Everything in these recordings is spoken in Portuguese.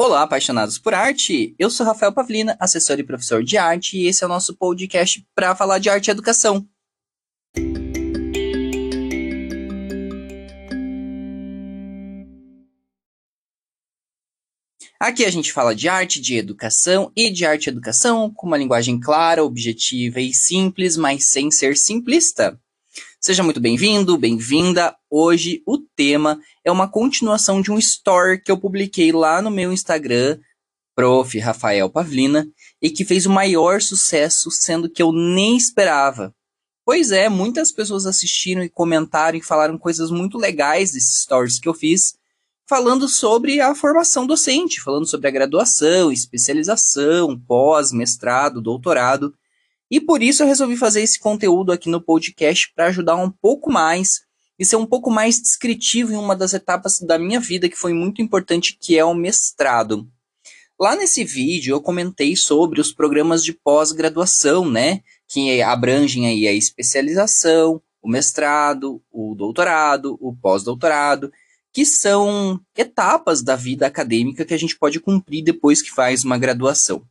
Olá, apaixonados por arte! Eu sou Rafael Pavlina, assessor e professor de arte, e esse é o nosso podcast para falar de arte e educação. Aqui a gente fala de arte, de educação e de arte e educação com uma linguagem clara, objetiva e simples, mas sem ser simplista. Seja muito bem-vindo, bem-vinda. Hoje o tema é uma continuação de um story que eu publiquei lá no meu Instagram, prof. Rafael Pavlina, e que fez o maior sucesso, sendo que eu nem esperava. Pois é, muitas pessoas assistiram e comentaram e falaram coisas muito legais desses stories que eu fiz, falando sobre a formação docente, falando sobre a graduação, especialização, pós, mestrado, doutorado. E por isso eu resolvi fazer esse conteúdo aqui no podcast para ajudar um pouco mais e ser um pouco mais descritivo em uma das etapas da minha vida que foi muito importante, que é o mestrado. Lá nesse vídeo eu comentei sobre os programas de pós-graduação, né, que abrangem aí a especialização, o mestrado, o doutorado, o pós-doutorado, que são etapas da vida acadêmica que a gente pode cumprir depois que faz uma graduação.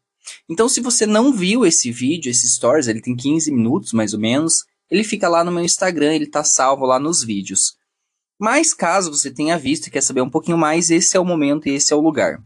Então, se você não viu esse vídeo, esse stories, ele tem 15 minutos mais ou menos, ele fica lá no meu Instagram, ele está salvo lá nos vídeos. Mas caso você tenha visto e quer saber um pouquinho mais, esse é o momento e esse é o lugar.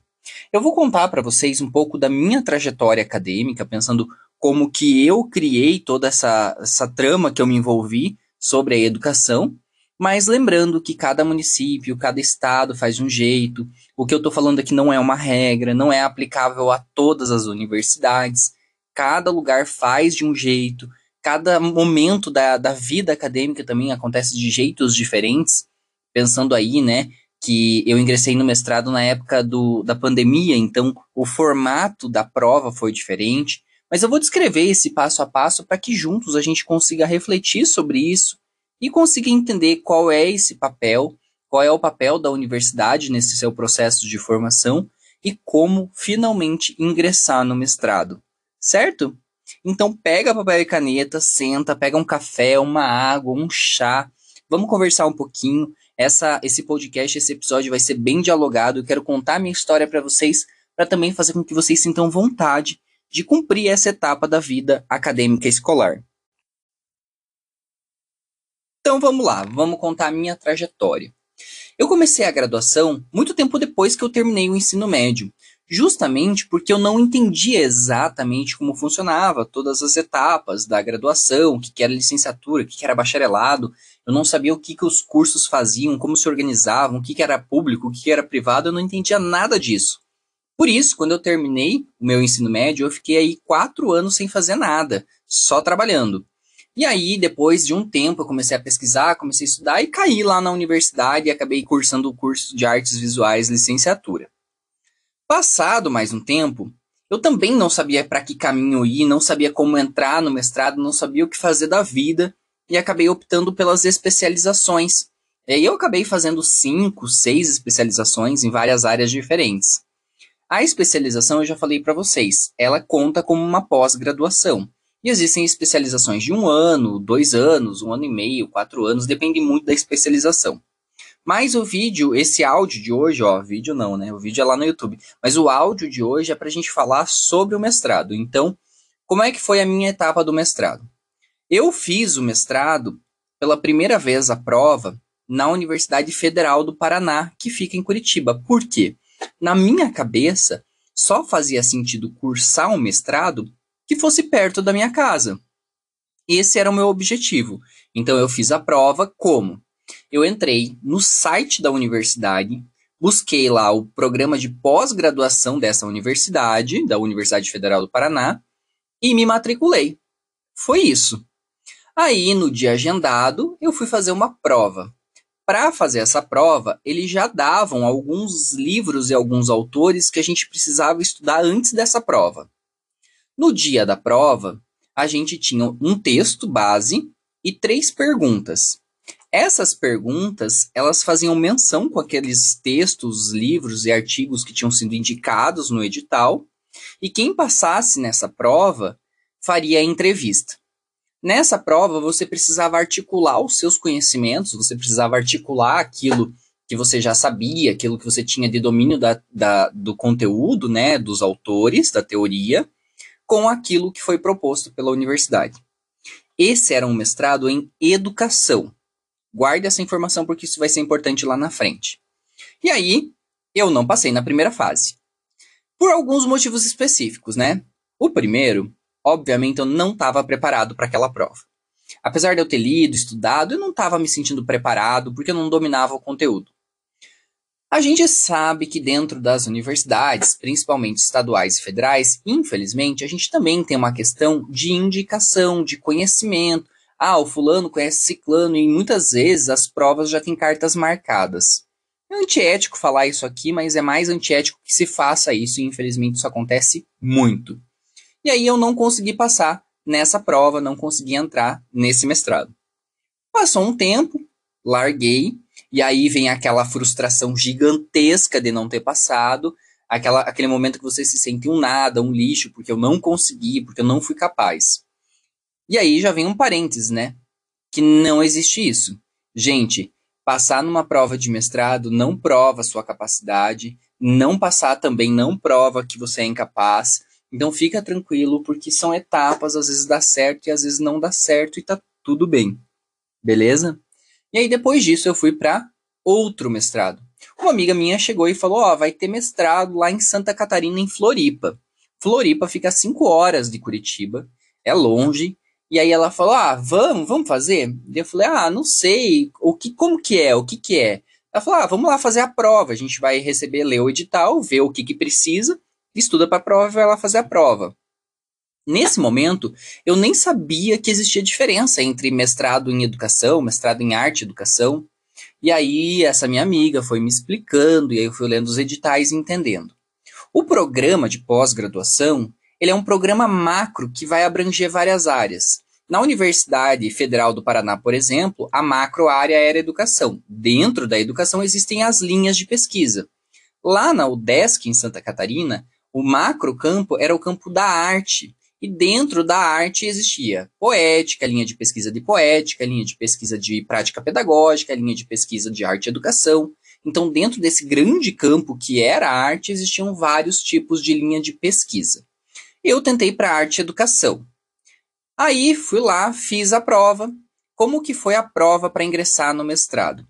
Eu vou contar para vocês um pouco da minha trajetória acadêmica, pensando como que eu criei toda essa, essa trama que eu me envolvi sobre a educação mas lembrando que cada município, cada estado faz de um jeito. O que eu estou falando aqui não é uma regra, não é aplicável a todas as universidades. Cada lugar faz de um jeito. Cada momento da, da vida acadêmica também acontece de jeitos diferentes. Pensando aí, né, que eu ingressei no mestrado na época do, da pandemia, então o formato da prova foi diferente. Mas eu vou descrever esse passo a passo para que juntos a gente consiga refletir sobre isso e conseguir entender qual é esse papel, qual é o papel da universidade nesse seu processo de formação e como finalmente ingressar no mestrado, certo? Então pega papel e caneta, senta, pega um café, uma água, um chá, vamos conversar um pouquinho. Essa, esse podcast, esse episódio vai ser bem dialogado. Eu quero contar minha história para vocês, para também fazer com que vocês sintam vontade de cumprir essa etapa da vida acadêmica escolar. Então vamos lá, vamos contar a minha trajetória. Eu comecei a graduação muito tempo depois que eu terminei o ensino médio, justamente porque eu não entendia exatamente como funcionava todas as etapas da graduação, o que era licenciatura, o que era bacharelado, eu não sabia o que, que os cursos faziam, como se organizavam, o que era público, o que era privado, eu não entendia nada disso. Por isso, quando eu terminei o meu ensino médio, eu fiquei aí quatro anos sem fazer nada, só trabalhando. E aí, depois de um tempo, eu comecei a pesquisar, comecei a estudar e caí lá na universidade e acabei cursando o curso de artes visuais licenciatura. Passado mais um tempo, eu também não sabia para que caminho ir, não sabia como entrar no mestrado, não sabia o que fazer da vida e acabei optando pelas especializações. E aí eu acabei fazendo cinco, seis especializações em várias áreas diferentes. A especialização, eu já falei para vocês, ela conta como uma pós-graduação. E existem especializações de um ano, dois anos, um ano e meio, quatro anos, depende muito da especialização. Mas o vídeo, esse áudio de hoje, ó, vídeo não, né? O vídeo é lá no YouTube. Mas o áudio de hoje é para a gente falar sobre o mestrado. Então, como é que foi a minha etapa do mestrado? Eu fiz o mestrado pela primeira vez a prova na Universidade Federal do Paraná, que fica em Curitiba. Por quê? Na minha cabeça, só fazia sentido cursar um mestrado que fosse perto da minha casa. Esse era o meu objetivo. Então eu fiz a prova como? Eu entrei no site da universidade, busquei lá o programa de pós-graduação dessa universidade, da Universidade Federal do Paraná, e me matriculei. Foi isso. Aí, no dia agendado, eu fui fazer uma prova. Para fazer essa prova, eles já davam alguns livros e alguns autores que a gente precisava estudar antes dessa prova. No dia da prova, a gente tinha um texto base e três perguntas. Essas perguntas, elas faziam menção com aqueles textos, livros e artigos que tinham sido indicados no edital, e quem passasse nessa prova faria a entrevista. Nessa prova, você precisava articular os seus conhecimentos, você precisava articular aquilo que você já sabia, aquilo que você tinha de domínio da, da, do conteúdo, né, dos autores, da teoria, com aquilo que foi proposto pela universidade. Esse era um mestrado em educação. Guarde essa informação porque isso vai ser importante lá na frente. E aí, eu não passei na primeira fase. Por alguns motivos específicos, né? O primeiro, obviamente, eu não estava preparado para aquela prova. Apesar de eu ter lido, estudado, eu não estava me sentindo preparado porque eu não dominava o conteúdo. A gente sabe que dentro das universidades, principalmente estaduais e federais, infelizmente, a gente também tem uma questão de indicação, de conhecimento. Ah, o fulano conhece ciclano e muitas vezes as provas já têm cartas marcadas. É antiético falar isso aqui, mas é mais antiético que se faça isso e infelizmente isso acontece muito. E aí eu não consegui passar nessa prova, não consegui entrar nesse mestrado. Passou um tempo, larguei e aí vem aquela frustração gigantesca de não ter passado, aquela, aquele momento que você se sente um nada, um lixo, porque eu não consegui, porque eu não fui capaz. E aí já vem um parênteses, né? Que não existe isso. Gente, passar numa prova de mestrado não prova sua capacidade, não passar também não prova que você é incapaz. Então fica tranquilo, porque são etapas, às vezes dá certo e às vezes não dá certo e tá tudo bem. Beleza? E aí depois disso eu fui para outro mestrado. Uma amiga minha chegou e falou: Ó, oh, vai ter mestrado lá em Santa Catarina, em Floripa. Floripa fica a 5 horas de Curitiba, é longe. E aí ela falou: Ah, vamos, vamos fazer? E eu falei: Ah, não sei, o que, como que é, o que que é? Ela falou: Ah, vamos lá fazer a prova. A gente vai receber, ler o edital, ver o que que precisa, estuda para a prova e vai lá fazer a prova. Nesse momento, eu nem sabia que existia diferença entre mestrado em educação, mestrado em arte e educação. E aí, essa minha amiga foi me explicando, e aí eu fui lendo os editais e entendendo. O programa de pós-graduação, ele é um programa macro que vai abranger várias áreas. Na Universidade Federal do Paraná, por exemplo, a macro área era educação. Dentro da educação existem as linhas de pesquisa. Lá na UDESC, em Santa Catarina, o macro campo era o campo da arte, e dentro da arte existia poética, linha de pesquisa de poética, linha de pesquisa de prática pedagógica, linha de pesquisa de arte e educação. Então, dentro desse grande campo que era a arte, existiam vários tipos de linha de pesquisa. Eu tentei para arte e educação. Aí fui lá, fiz a prova. Como que foi a prova para ingressar no mestrado?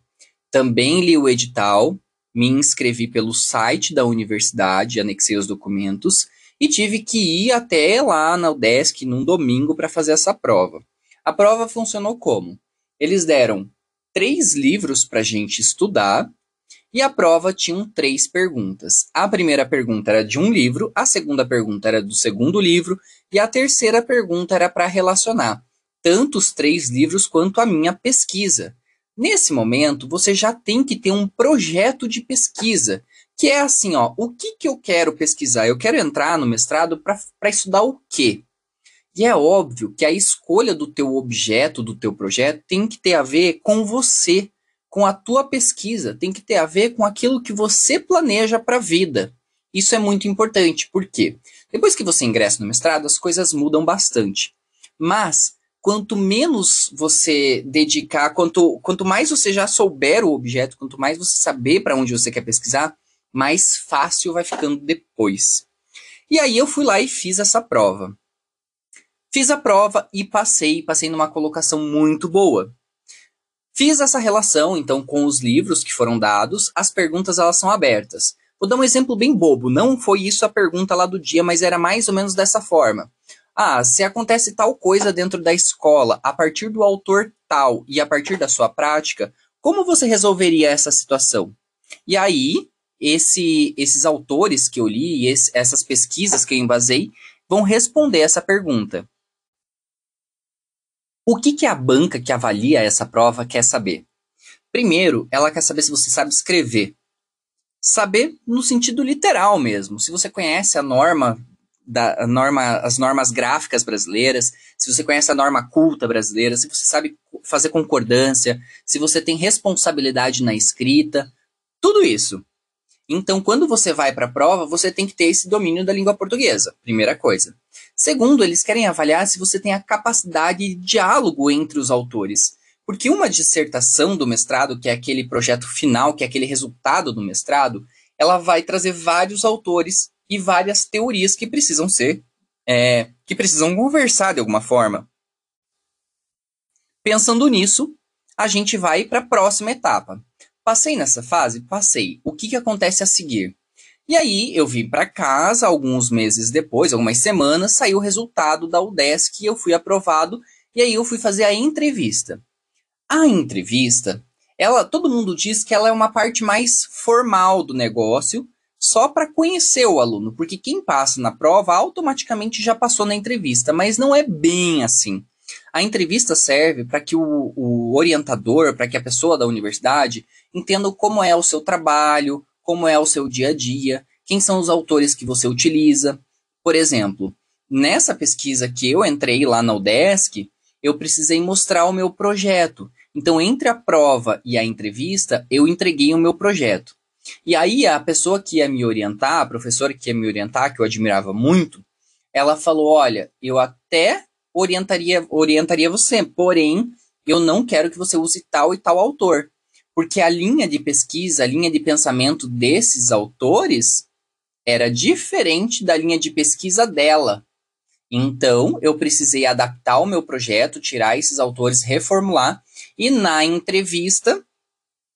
Também li o edital, me inscrevi pelo site da universidade, anexei os documentos e tive que ir até lá na UDESC num domingo para fazer essa prova. A prova funcionou como? Eles deram três livros para a gente estudar e a prova tinha três perguntas. A primeira pergunta era de um livro, a segunda pergunta era do segundo livro e a terceira pergunta era para relacionar tanto os três livros quanto a minha pesquisa. Nesse momento, você já tem que ter um projeto de pesquisa que é assim, ó, o que, que eu quero pesquisar? Eu quero entrar no mestrado para estudar o quê? E é óbvio que a escolha do teu objeto, do teu projeto, tem que ter a ver com você, com a tua pesquisa, tem que ter a ver com aquilo que você planeja para a vida. Isso é muito importante, porque depois que você ingressa no mestrado, as coisas mudam bastante. Mas quanto menos você dedicar, quanto, quanto mais você já souber o objeto, quanto mais você saber para onde você quer pesquisar, mais fácil vai ficando depois. E aí eu fui lá e fiz essa prova. Fiz a prova e passei, passei numa colocação muito boa. Fiz essa relação, então, com os livros que foram dados, as perguntas elas são abertas. Vou dar um exemplo bem bobo, não foi isso a pergunta lá do dia, mas era mais ou menos dessa forma. Ah, se acontece tal coisa dentro da escola, a partir do autor tal e a partir da sua prática, como você resolveria essa situação? E aí, esse, esses autores que eu li, esse, essas pesquisas que eu embasei, vão responder essa pergunta. O que, que a banca que avalia essa prova quer saber? Primeiro, ela quer saber se você sabe escrever. Saber no sentido literal mesmo. Se você conhece a norma, da, a norma, as normas gráficas brasileiras, se você conhece a norma culta brasileira, se você sabe fazer concordância, se você tem responsabilidade na escrita, tudo isso. Então, quando você vai para a prova, você tem que ter esse domínio da língua portuguesa, primeira coisa. Segundo, eles querem avaliar se você tem a capacidade de diálogo entre os autores. Porque uma dissertação do mestrado, que é aquele projeto final, que é aquele resultado do mestrado, ela vai trazer vários autores e várias teorias que precisam ser, é, que precisam conversar de alguma forma. Pensando nisso, a gente vai para a próxima etapa. Passei nessa fase? Passei. O que, que acontece a seguir? E aí eu vim para casa, alguns meses depois, algumas semanas, saiu o resultado da UDESC eu fui aprovado, e aí eu fui fazer a entrevista. A entrevista, ela, todo mundo diz que ela é uma parte mais formal do negócio, só para conhecer o aluno, porque quem passa na prova automaticamente já passou na entrevista, mas não é bem assim. A entrevista serve para que o, o orientador, para que a pessoa da universidade entenda como é o seu trabalho, como é o seu dia a dia, quem são os autores que você utiliza. Por exemplo, nessa pesquisa que eu entrei lá na UDESC, eu precisei mostrar o meu projeto. Então, entre a prova e a entrevista, eu entreguei o meu projeto. E aí, a pessoa que ia me orientar, a professora que ia me orientar, que eu admirava muito, ela falou: Olha, eu até orientaria, orientaria você, porém, eu não quero que você use tal e tal autor porque a linha de pesquisa, a linha de pensamento desses autores era diferente da linha de pesquisa dela. Então, eu precisei adaptar o meu projeto, tirar esses autores, reformular, e na entrevista,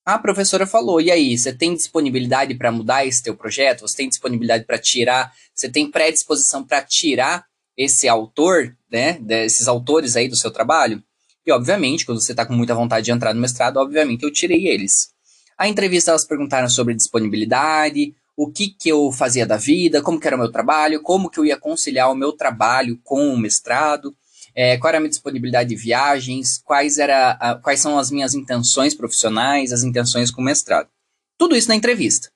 a professora falou: "E aí, você tem disponibilidade para mudar esse teu projeto? Você tem disponibilidade para tirar? Você tem predisposição para tirar esse autor, né, desses autores aí do seu trabalho?" E, obviamente, quando você está com muita vontade de entrar no mestrado, obviamente eu tirei eles. A entrevista elas perguntaram sobre disponibilidade, o que, que eu fazia da vida, como que era o meu trabalho, como que eu ia conciliar o meu trabalho com o mestrado, é, qual era a minha disponibilidade de viagens, quais, era a, quais são as minhas intenções profissionais, as intenções com o mestrado. Tudo isso na entrevista.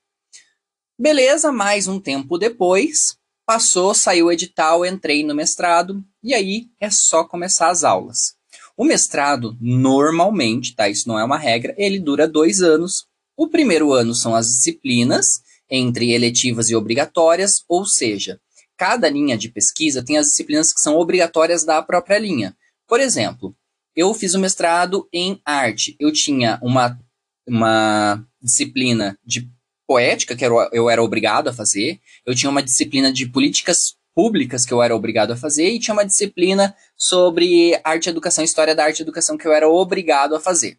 Beleza, mais um tempo depois, passou, saiu o edital, entrei no mestrado, e aí é só começar as aulas. O mestrado, normalmente, tá? Isso não é uma regra, ele dura dois anos. O primeiro ano são as disciplinas, entre eletivas e obrigatórias, ou seja, cada linha de pesquisa tem as disciplinas que são obrigatórias da própria linha. Por exemplo, eu fiz o mestrado em arte. Eu tinha uma, uma disciplina de poética, que eu era obrigado a fazer. Eu tinha uma disciplina de políticas públicas que eu era obrigado a fazer e tinha uma disciplina sobre arte, educação, história da arte educação que eu era obrigado a fazer.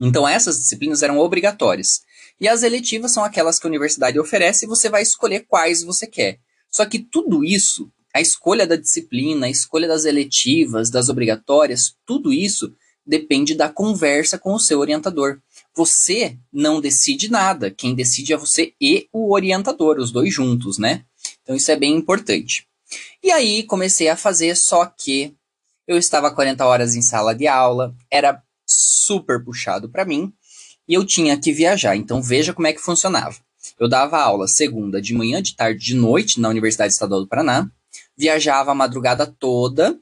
Então essas disciplinas eram obrigatórias. E as eletivas são aquelas que a universidade oferece e você vai escolher quais você quer. Só que tudo isso, a escolha da disciplina, a escolha das eletivas, das obrigatórias, tudo isso depende da conversa com o seu orientador. Você não decide nada, quem decide é você e o orientador, os dois juntos, né? Então isso é bem importante. E aí comecei a fazer, só que eu estava 40 horas em sala de aula, era super puxado para mim e eu tinha que viajar. Então veja como é que funcionava. Eu dava aula segunda de manhã, de tarde, de noite na Universidade Estadual do Paraná, viajava a madrugada toda,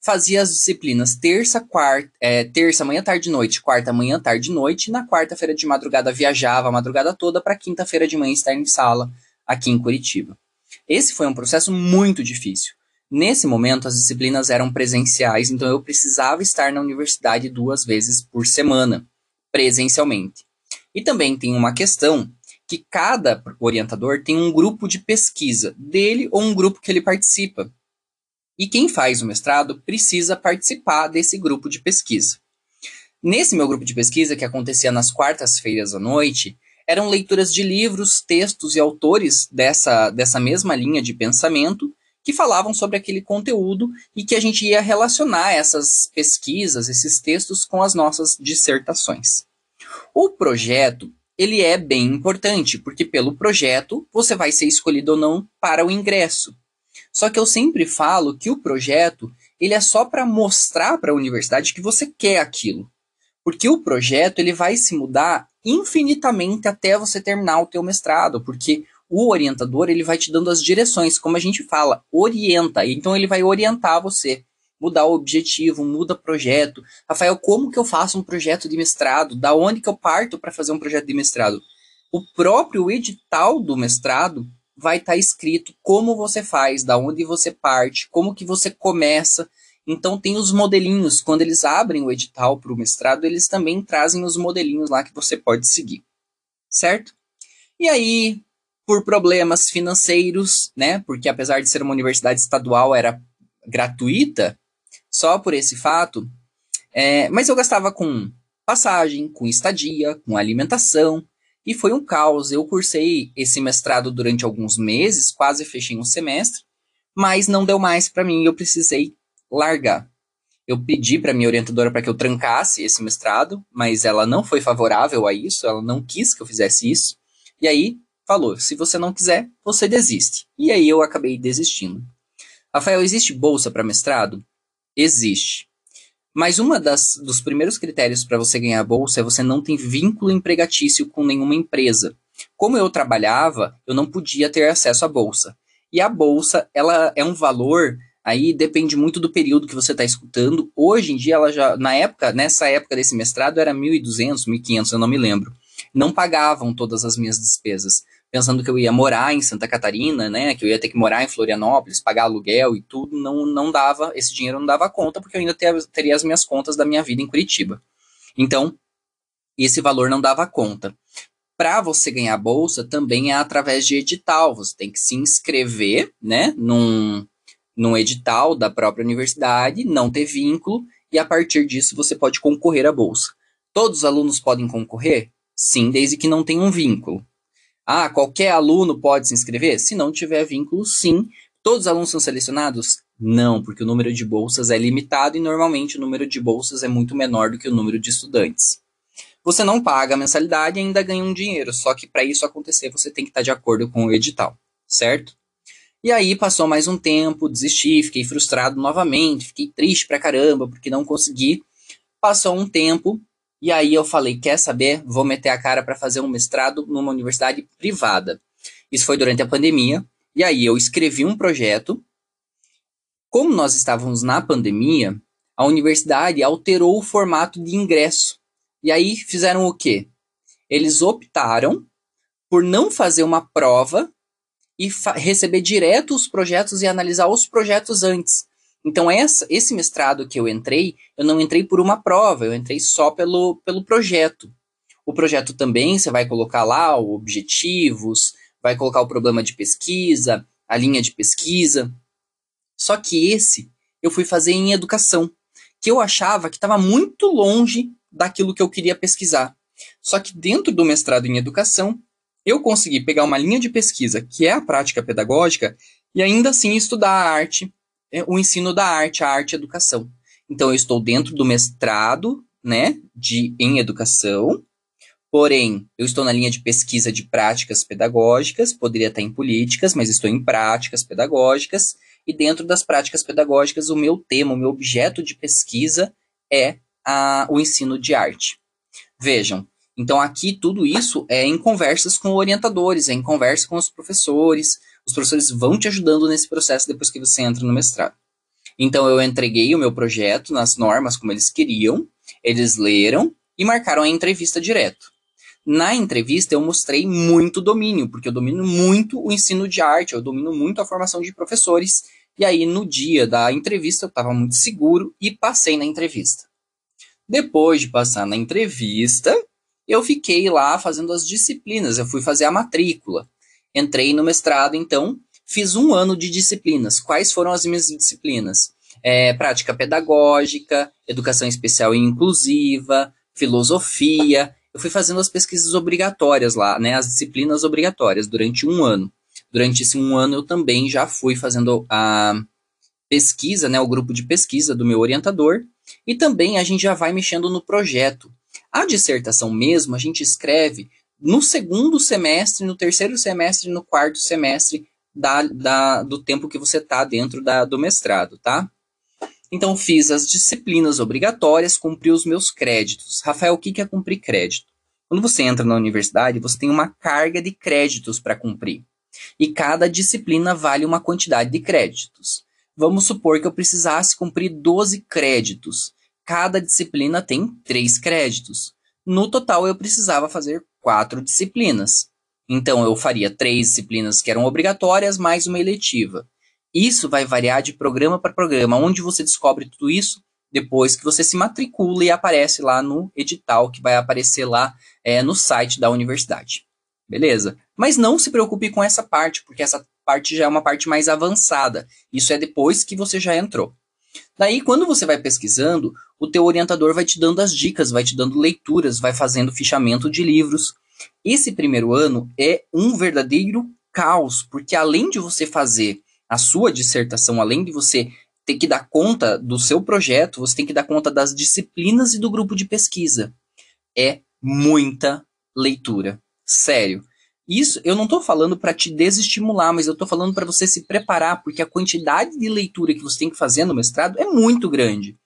fazia as disciplinas terça, quarta, é, terça, manhã, tarde, noite, quarta, manhã, tarde, noite, e na quarta-feira de madrugada viajava a madrugada toda para quinta-feira de manhã estar em sala aqui em Curitiba. Esse foi um processo muito difícil. Nesse momento, as disciplinas eram presenciais, então eu precisava estar na universidade duas vezes por semana, presencialmente. E também tem uma questão que cada orientador tem um grupo de pesquisa dele ou um grupo que ele participa. E quem faz o mestrado precisa participar desse grupo de pesquisa. Nesse meu grupo de pesquisa, que acontecia nas quartas-feiras à noite, eram leituras de livros, textos e autores dessa, dessa mesma linha de pensamento que falavam sobre aquele conteúdo e que a gente ia relacionar essas pesquisas, esses textos com as nossas dissertações. O projeto, ele é bem importante, porque pelo projeto você vai ser escolhido ou não para o ingresso. Só que eu sempre falo que o projeto, ele é só para mostrar para a universidade que você quer aquilo. Porque o projeto ele vai se mudar infinitamente até você terminar o teu mestrado, porque o orientador ele vai te dando as direções, como a gente fala, orienta. Então ele vai orientar você, mudar o objetivo, muda projeto. Rafael, como que eu faço um projeto de mestrado? Da onde que eu parto para fazer um projeto de mestrado? O próprio edital do mestrado vai estar tá escrito como você faz, da onde você parte, como que você começa. Então tem os modelinhos, quando eles abrem o edital para o mestrado, eles também trazem os modelinhos lá que você pode seguir, certo? E aí, por problemas financeiros, né? Porque apesar de ser uma universidade estadual, era gratuita, só por esse fato. É, mas eu gastava com passagem, com estadia, com alimentação, e foi um caos. Eu cursei esse mestrado durante alguns meses, quase fechei um semestre, mas não deu mais para mim, eu precisei largar. Eu pedi para minha orientadora para que eu trancasse esse mestrado, mas ela não foi favorável a isso, ela não quis que eu fizesse isso. E aí falou: se você não quiser, você desiste. E aí eu acabei desistindo. Rafael, existe bolsa para mestrado? Existe. Mas uma das dos primeiros critérios para você ganhar bolsa é você não ter vínculo empregatício com nenhuma empresa. Como eu trabalhava, eu não podia ter acesso à bolsa. E a bolsa, ela é um valor Aí depende muito do período que você está escutando. Hoje em dia, ela já, na época, nessa época desse mestrado, era 1.200, 1.500, eu não me lembro. Não pagavam todas as minhas despesas. Pensando que eu ia morar em Santa Catarina, né, que eu ia ter que morar em Florianópolis, pagar aluguel e tudo, não, não dava, esse dinheiro não dava conta, porque eu ainda ter, teria as minhas contas da minha vida em Curitiba. Então, esse valor não dava conta. Para você ganhar bolsa, também é através de edital. Você tem que se inscrever, né, num, num edital da própria universidade, não ter vínculo, e a partir disso você pode concorrer à bolsa. Todos os alunos podem concorrer? Sim, desde que não tenham um vínculo. Ah, qualquer aluno pode se inscrever? Se não tiver vínculo, sim. Todos os alunos são selecionados? Não, porque o número de bolsas é limitado e normalmente o número de bolsas é muito menor do que o número de estudantes. Você não paga a mensalidade e ainda ganha um dinheiro, só que para isso acontecer você tem que estar de acordo com o edital, certo? E aí passou mais um tempo, desisti, fiquei frustrado novamente, fiquei triste pra caramba porque não consegui. Passou um tempo e aí eu falei, quer saber? Vou meter a cara para fazer um mestrado numa universidade privada. Isso foi durante a pandemia. E aí eu escrevi um projeto. Como nós estávamos na pandemia, a universidade alterou o formato de ingresso. E aí fizeram o quê? Eles optaram por não fazer uma prova e receber direto os projetos e analisar os projetos antes. Então, essa, esse mestrado que eu entrei, eu não entrei por uma prova, eu entrei só pelo, pelo projeto. O projeto também, você vai colocar lá os objetivos, vai colocar o problema de pesquisa, a linha de pesquisa. Só que esse eu fui fazer em educação, que eu achava que estava muito longe daquilo que eu queria pesquisar. Só que dentro do mestrado em educação, eu consegui pegar uma linha de pesquisa, que é a prática pedagógica, e ainda assim estudar a arte, é, o ensino da arte, a arte e a educação. Então, eu estou dentro do mestrado, né, de, em educação, porém, eu estou na linha de pesquisa de práticas pedagógicas, poderia estar em políticas, mas estou em práticas pedagógicas, e dentro das práticas pedagógicas, o meu tema, o meu objeto de pesquisa é a, o ensino de arte. Vejam, então, aqui, tudo isso é em conversas com orientadores, é em conversa com os professores. Os professores vão te ajudando nesse processo depois que você entra no mestrado. Então, eu entreguei o meu projeto nas normas como eles queriam, eles leram e marcaram a entrevista direto. Na entrevista, eu mostrei muito domínio, porque eu domino muito o ensino de arte, eu domino muito a formação de professores. E aí, no dia da entrevista, eu estava muito seguro e passei na entrevista. Depois de passar na entrevista, eu fiquei lá fazendo as disciplinas, eu fui fazer a matrícula. Entrei no mestrado, então, fiz um ano de disciplinas. Quais foram as minhas disciplinas? É, prática pedagógica, educação especial e inclusiva, filosofia. Eu fui fazendo as pesquisas obrigatórias lá, né, as disciplinas obrigatórias durante um ano. Durante esse um ano eu também já fui fazendo a pesquisa, né, o grupo de pesquisa do meu orientador, e também a gente já vai mexendo no projeto. A dissertação mesmo a gente escreve no segundo semestre, no terceiro semestre, no quarto semestre da, da, do tempo que você está dentro da, do mestrado, tá? Então, fiz as disciplinas obrigatórias, cumpri os meus créditos. Rafael, o que é cumprir crédito? Quando você entra na universidade, você tem uma carga de créditos para cumprir. E cada disciplina vale uma quantidade de créditos. Vamos supor que eu precisasse cumprir 12 créditos cada disciplina tem três créditos. No total, eu precisava fazer quatro disciplinas. Então, eu faria três disciplinas que eram obrigatórias, mais uma eletiva. Isso vai variar de programa para programa. Onde você descobre tudo isso? Depois que você se matricula e aparece lá no edital, que vai aparecer lá é, no site da universidade. Beleza? Mas não se preocupe com essa parte, porque essa parte já é uma parte mais avançada. Isso é depois que você já entrou. Daí, quando você vai pesquisando, o teu orientador vai te dando as dicas, vai te dando leituras, vai fazendo fichamento de livros. Esse primeiro ano é um verdadeiro caos, porque além de você fazer a sua dissertação, além de você ter que dar conta do seu projeto, você tem que dar conta das disciplinas e do grupo de pesquisa. É muita leitura. Sério. Isso eu não estou falando para te desestimular, mas eu estou falando para você se preparar, porque a quantidade de leitura que você tem que fazer no mestrado é muito grande.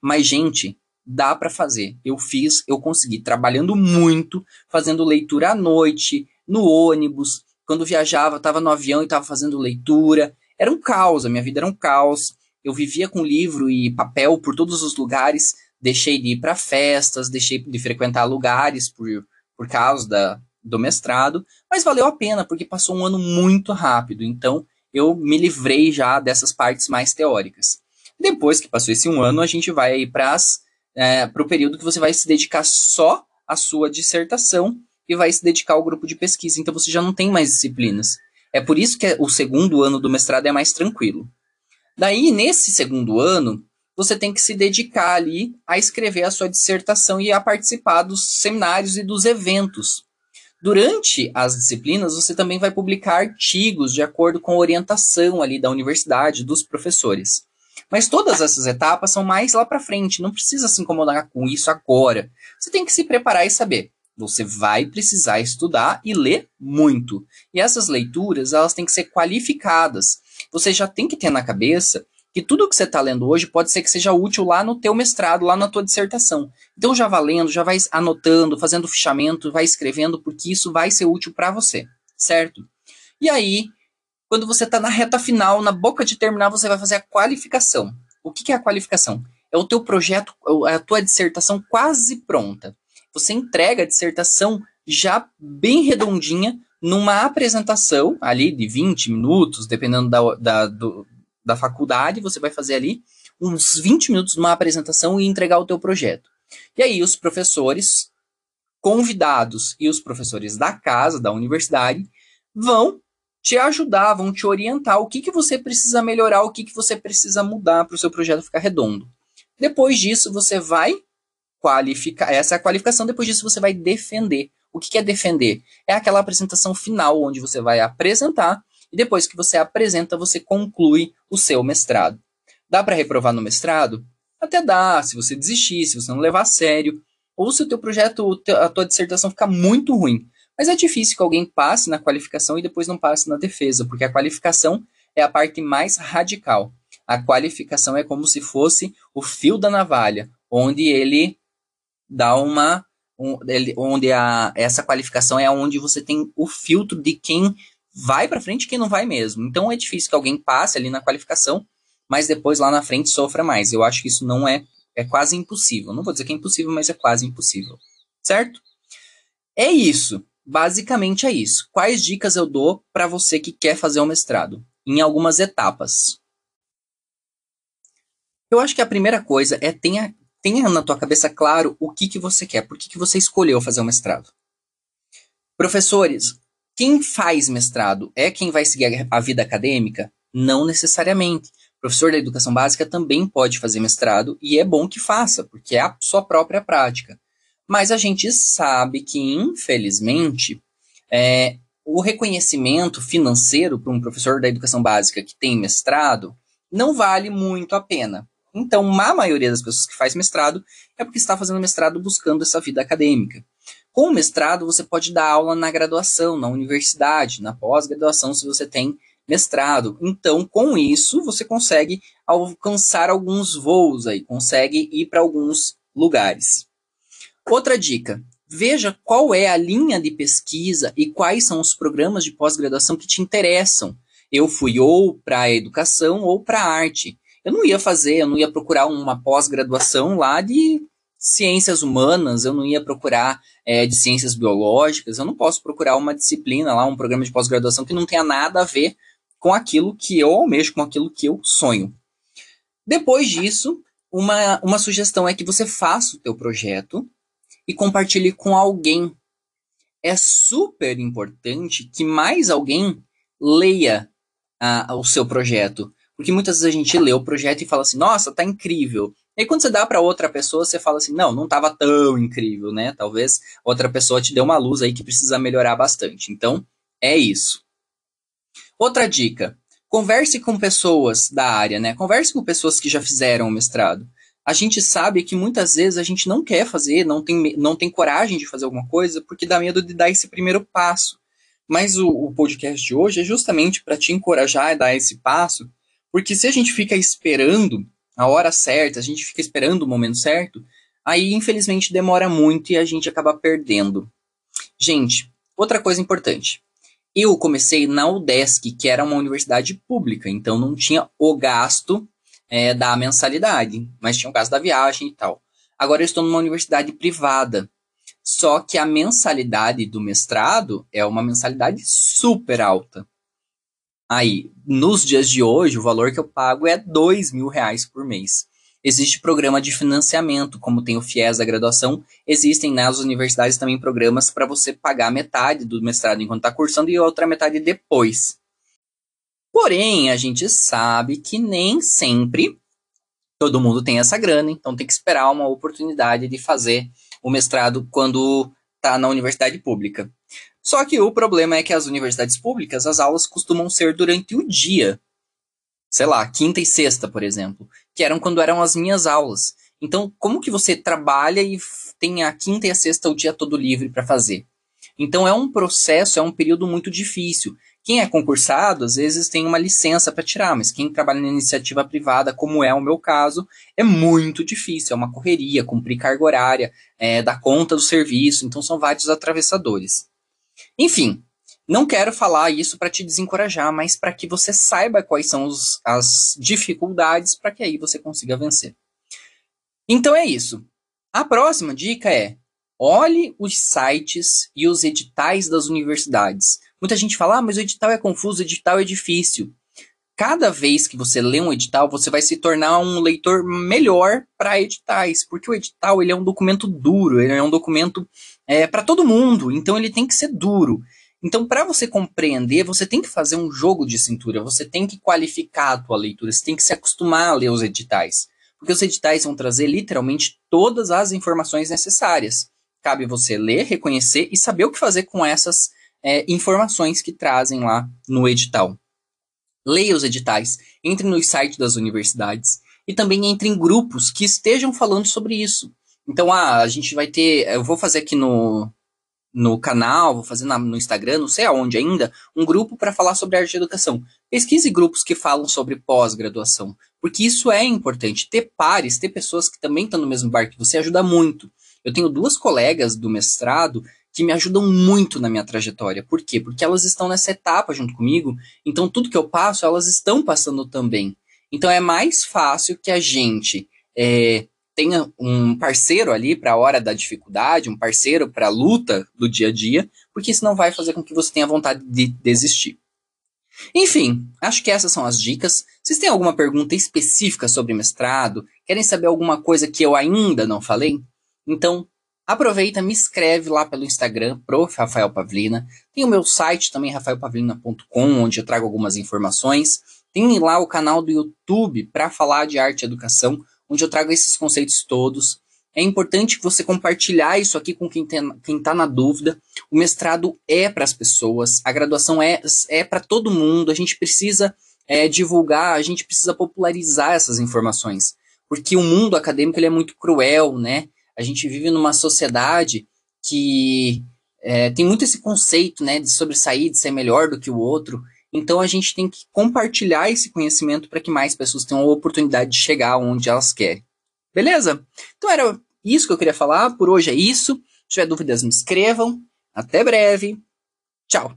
Mas, gente, dá para fazer. Eu fiz, eu consegui, trabalhando muito, fazendo leitura à noite, no ônibus, quando viajava, estava no avião e estava fazendo leitura. Era um caos, a minha vida era um caos. Eu vivia com livro e papel por todos os lugares. Deixei de ir para festas, deixei de frequentar lugares por, por causa da, do mestrado, mas valeu a pena, porque passou um ano muito rápido, então eu me livrei já dessas partes mais teóricas. Depois que passou esse um ano, a gente vai para é, o período que você vai se dedicar só à sua dissertação e vai se dedicar ao grupo de pesquisa, então você já não tem mais disciplinas. É por isso que o segundo ano do mestrado é mais tranquilo. Daí, nesse segundo ano, você tem que se dedicar ali a escrever a sua dissertação e a participar dos seminários e dos eventos Durante as disciplinas, você também vai publicar artigos de acordo com a orientação ali da universidade, dos professores. Mas todas essas etapas são mais lá para frente, não precisa se incomodar com isso agora. Você tem que se preparar e saber. Você vai precisar estudar e ler muito. E essas leituras, elas têm que ser qualificadas. Você já tem que ter na cabeça que tudo que você está lendo hoje pode ser que seja útil lá no teu mestrado, lá na tua dissertação. Então já vai lendo, já vai anotando, fazendo fichamento, vai escrevendo, porque isso vai ser útil para você, certo? E aí, quando você está na reta final, na boca de terminar, você vai fazer a qualificação. O que, que é a qualificação? É o teu projeto, a tua dissertação quase pronta. Você entrega a dissertação já bem redondinha numa apresentação ali de 20 minutos, dependendo da, da, do, da faculdade, você vai fazer ali uns 20 minutos de uma apresentação e entregar o teu projeto. E aí os professores convidados e os professores da casa, da universidade, vão te ajudar, vão te orientar o que, que você precisa melhorar, o que, que você precisa mudar para o seu projeto ficar redondo. Depois disso, você vai qualificar, essa é a qualificação, depois disso você vai defender. O que, que é defender? É aquela apresentação final, onde você vai apresentar e depois que você apresenta, você conclui o seu mestrado. Dá para reprovar no mestrado? Até dá, se você desistir, se você não levar a sério, ou se o teu projeto, a tua dissertação ficar muito ruim. Mas é difícil que alguém passe na qualificação e depois não passe na defesa, porque a qualificação é a parte mais radical. A qualificação é como se fosse o fio da navalha, onde ele dá uma um, ele, onde a, essa qualificação é onde você tem o filtro de quem vai para frente quem não vai mesmo. Então é difícil que alguém passe ali na qualificação, mas depois lá na frente sofra mais. Eu acho que isso não é é quase impossível. Não vou dizer que é impossível, mas é quase impossível. Certo? É isso. Basicamente é isso. Quais dicas eu dou para você que quer fazer o mestrado? Em algumas etapas. Eu acho que a primeira coisa é tenha, tenha na tua cabeça claro o que, que você quer, por que, que você escolheu fazer o mestrado. Professores, quem faz mestrado é quem vai seguir a vida acadêmica? Não necessariamente. O professor da educação básica também pode fazer mestrado e é bom que faça, porque é a sua própria prática. Mas a gente sabe que, infelizmente, é, o reconhecimento financeiro para um professor da educação básica que tem mestrado não vale muito a pena. Então, a maioria das pessoas que faz mestrado é porque está fazendo mestrado buscando essa vida acadêmica. Com o mestrado, você pode dar aula na graduação, na universidade, na pós-graduação, se você tem mestrado. Então, com isso, você consegue alcançar alguns voos aí, consegue ir para alguns lugares. Outra dica: veja qual é a linha de pesquisa e quais são os programas de pós-graduação que te interessam. Eu fui ou para a educação ou para a arte. Eu não ia fazer, eu não ia procurar uma pós-graduação lá de ciências humanas, eu não ia procurar é, de ciências biológicas, eu não posso procurar uma disciplina lá, um programa de pós-graduação que não tenha nada a ver com aquilo que eu almejo, com aquilo que eu sonho. Depois disso, uma, uma sugestão é que você faça o teu projeto e compartilhe com alguém. É super importante que mais alguém leia uh, o seu projeto. Porque muitas vezes a gente lê o projeto e fala assim, nossa, tá incrível. E aí quando você dá para outra pessoa, você fala assim, não, não estava tão incrível, né? Talvez outra pessoa te dê uma luz aí que precisa melhorar bastante. Então, é isso. Outra dica, converse com pessoas da área, né? Converse com pessoas que já fizeram o mestrado. A gente sabe que muitas vezes a gente não quer fazer, não tem, não tem coragem de fazer alguma coisa porque dá medo de dar esse primeiro passo. Mas o, o podcast de hoje é justamente para te encorajar a dar esse passo, porque se a gente fica esperando a hora certa, a gente fica esperando o momento certo, aí infelizmente demora muito e a gente acaba perdendo. Gente, outra coisa importante. Eu comecei na UDESC, que era uma universidade pública, então não tinha o gasto é, da mensalidade, mas tinha o gasto da viagem e tal. Agora eu estou numa universidade privada, só que a mensalidade do mestrado é uma mensalidade super alta. Aí, nos dias de hoje, o valor que eu pago é dois mil reais por mês. Existe programa de financiamento, como tem o FIES da graduação, existem nas universidades também programas para você pagar metade do mestrado enquanto está cursando e outra metade depois. Porém, a gente sabe que nem sempre todo mundo tem essa grana, então tem que esperar uma oportunidade de fazer o mestrado quando está na universidade pública. Só que o problema é que as universidades públicas, as aulas costumam ser durante o dia. Sei lá, quinta e sexta, por exemplo, que eram quando eram as minhas aulas. Então, como que você trabalha e tem a quinta e a sexta o dia todo livre para fazer? Então, é um processo, é um período muito difícil. Quem é concursado, às vezes tem uma licença para tirar, mas quem trabalha na iniciativa privada, como é o meu caso, é muito difícil, é uma correria, cumprir carga horária, é, dar conta do serviço, então são vários atravessadores. Enfim, não quero falar isso para te desencorajar, mas para que você saiba quais são os, as dificuldades para que aí você consiga vencer. Então é isso. A próxima dica é: olhe os sites e os editais das universidades. Muita gente fala, ah, mas o edital é confuso, o edital é difícil. Cada vez que você lê um edital, você vai se tornar um leitor melhor para editais, porque o edital ele é um documento duro, ele é um documento é, para todo mundo, então ele tem que ser duro. Então, para você compreender, você tem que fazer um jogo de cintura, você tem que qualificar a tua leitura, você tem que se acostumar a ler os editais. Porque os editais vão trazer literalmente todas as informações necessárias. Cabe você ler, reconhecer e saber o que fazer com essas é, informações que trazem lá no edital. Leia os editais, entre nos sites das universidades e também entre em grupos que estejam falando sobre isso. Então, ah, a gente vai ter. Eu vou fazer aqui no, no canal, vou fazer na, no Instagram, não sei aonde ainda, um grupo para falar sobre arte e educação. Pesquise grupos que falam sobre pós-graduação, porque isso é importante. Ter pares, ter pessoas que também estão no mesmo barco que você ajuda muito. Eu tenho duas colegas do mestrado que me ajudam muito na minha trajetória. Por quê? Porque elas estão nessa etapa junto comigo, então tudo que eu passo, elas estão passando também. Então é mais fácil que a gente é, tenha um parceiro ali para a hora da dificuldade, um parceiro para a luta do dia a dia, porque isso não vai fazer com que você tenha vontade de desistir. Enfim, acho que essas são as dicas. Vocês têm alguma pergunta específica sobre mestrado? Querem saber alguma coisa que eu ainda não falei? Então, aproveita, me escreve lá pelo Instagram, prof. Rafael Pavlina. Tem o meu site também, rafaelpavlina.com, onde eu trago algumas informações. Tem lá o canal do YouTube para falar de arte e educação onde eu trago esses conceitos todos. É importante você compartilhar isso aqui com quem está na dúvida. O mestrado é para as pessoas, a graduação é, é para todo mundo. A gente precisa é, divulgar, a gente precisa popularizar essas informações, porque o mundo acadêmico ele é muito cruel, né? A gente vive numa sociedade que é, tem muito esse conceito, né, de sobressair, de ser melhor do que o outro. Então a gente tem que compartilhar esse conhecimento para que mais pessoas tenham a oportunidade de chegar onde elas querem. Beleza? Então era isso que eu queria falar. Por hoje é isso. Se tiver dúvidas, me escrevam. Até breve. Tchau.